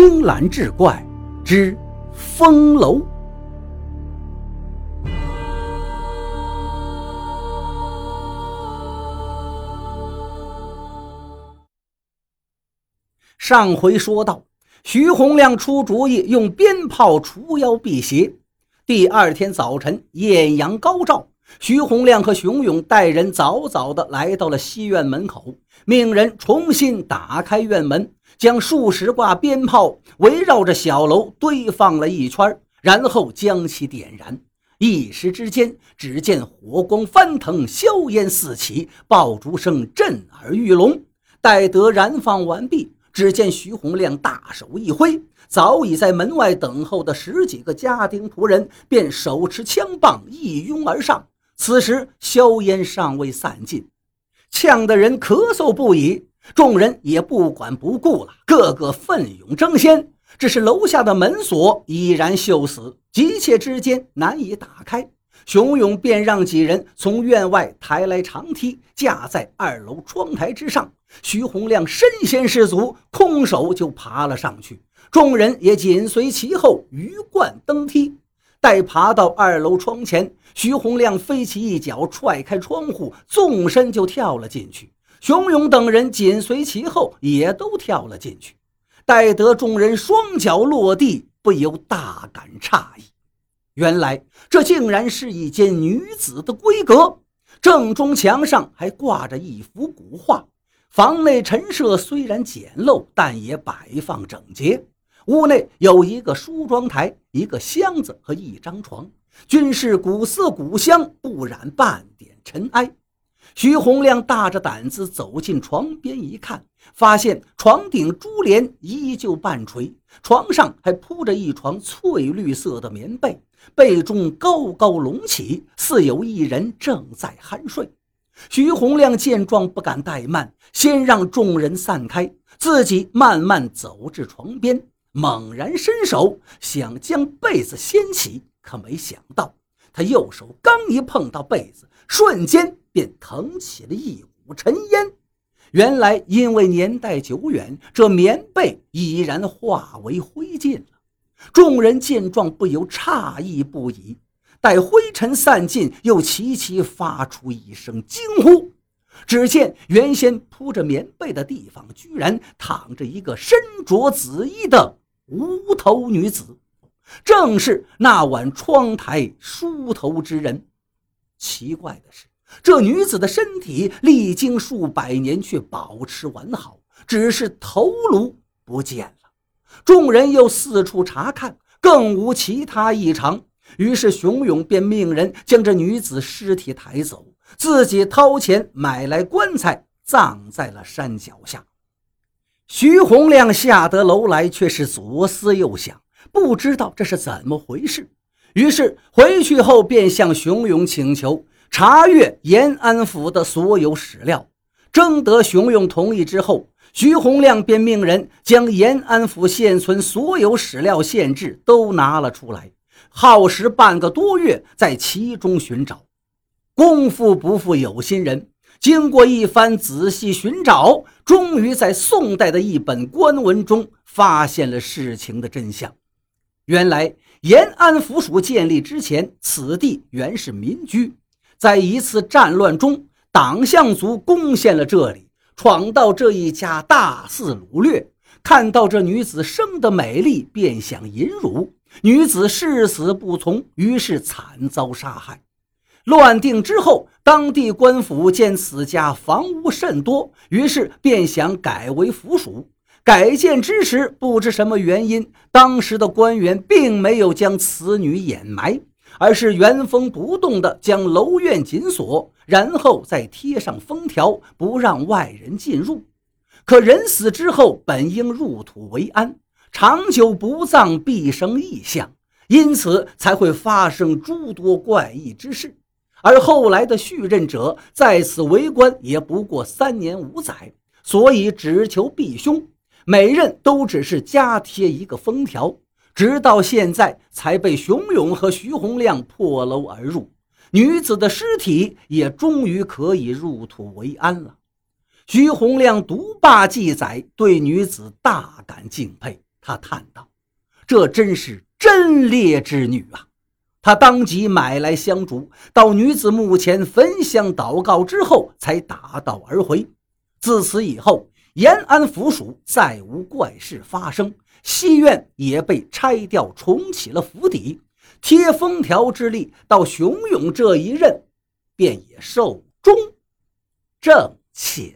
青蓝志怪之风楼。上回说到，徐洪亮出主意用鞭炮除妖辟邪。第二天早晨，艳阳高照，徐洪亮和熊勇带人早早的来到了西院门口，命人重新打开院门。将数十挂鞭炮围绕着小楼堆放了一圈，然后将其点燃。一时之间，只见火光翻腾，硝烟四起，爆竹声震耳欲聋。待得燃放完毕，只见徐洪亮大手一挥，早已在门外等候的十几个家丁仆人便手持枪棒一拥而上。此时硝烟尚未散尽，呛得人咳嗽不已。众人也不管不顾了，个个奋勇争先。只是楼下的门锁已然锈死，急切之间难以打开。熊勇便让几人从院外抬来长梯，架在二楼窗台之上。徐洪亮身先士卒，空手就爬了上去，众人也紧随其后，鱼贯登梯。待爬到二楼窗前，徐洪亮飞起一脚踹开窗户，纵身就跳了进去。熊勇等人紧随其后，也都跳了进去。待得众人双脚落地，不由大感诧异。原来这竟然是一间女子的闺阁，正中墙上还挂着一幅古画。房内陈设虽然简陋，但也摆放整洁。屋内有一个梳妆台、一个箱子和一张床，均是古色古香，不染半点尘埃。徐洪亮大着胆子走进床边一看，发现床顶珠帘依旧半垂，床上还铺着一床翠绿色的棉被，被中高高隆起，似有一人正在酣睡。徐洪亮见状不敢怠慢，先让众人散开，自己慢慢走至床边，猛然伸手想将被子掀起，可没想到他右手刚一碰到被子，瞬间。便腾起了一股尘烟，原来因为年代久远，这棉被已然化为灰烬了。众人见状，不由诧异不已。待灰尘散尽，又齐齐发出一声惊呼。只见原先铺着棉被的地方，居然躺着一个身着紫衣的无头女子，正是那晚窗台梳头之人。奇怪的是。这女子的身体历经数百年，却保持完好，只是头颅不见了。众人又四处查看，更无其他异常。于是熊勇便命人将这女子尸体抬走，自己掏钱买来棺材，葬在了山脚下。徐洪亮下得楼来，却是左思右想，不知道这是怎么回事。于是回去后便向熊勇请求。查阅延安府的所有史料，征得熊勇同意之后，徐洪亮便命人将延安府现存所有史料县志都拿了出来，耗时半个多月在其中寻找。功夫不负有心人，经过一番仔细寻找，终于在宋代的一本官文中发现了事情的真相。原来延安府署建立之前，此地原是民居。在一次战乱中，党项族攻陷了这里，闯到这一家，大肆掳掠。看到这女子生得美丽，便想淫辱女子，誓死不从，于是惨遭杀害。乱定之后，当地官府见此家房屋甚多，于是便想改为府署。改建之时，不知什么原因，当时的官员并没有将此女掩埋。而是原封不动地将楼院紧锁，然后再贴上封条，不让外人进入。可人死之后本应入土为安，长久不葬必生异象，因此才会发生诸多怪异之事。而后来的续任者在此为官也不过三年五载，所以只求避凶，每任都只是加贴一个封条。直到现在才被熊勇和徐洪亮破楼而入，女子的尸体也终于可以入土为安了。徐洪亮独霸记载，对女子大感敬佩。他叹道：“这真是贞烈之女啊！”他当即买来香烛，到女子墓前焚香祷告之后，才打道而回。自此以后，延安府署再无怪事发生，西院也被拆掉，重启了府邸，贴封条之力到熊勇这一任，便也寿终正寝。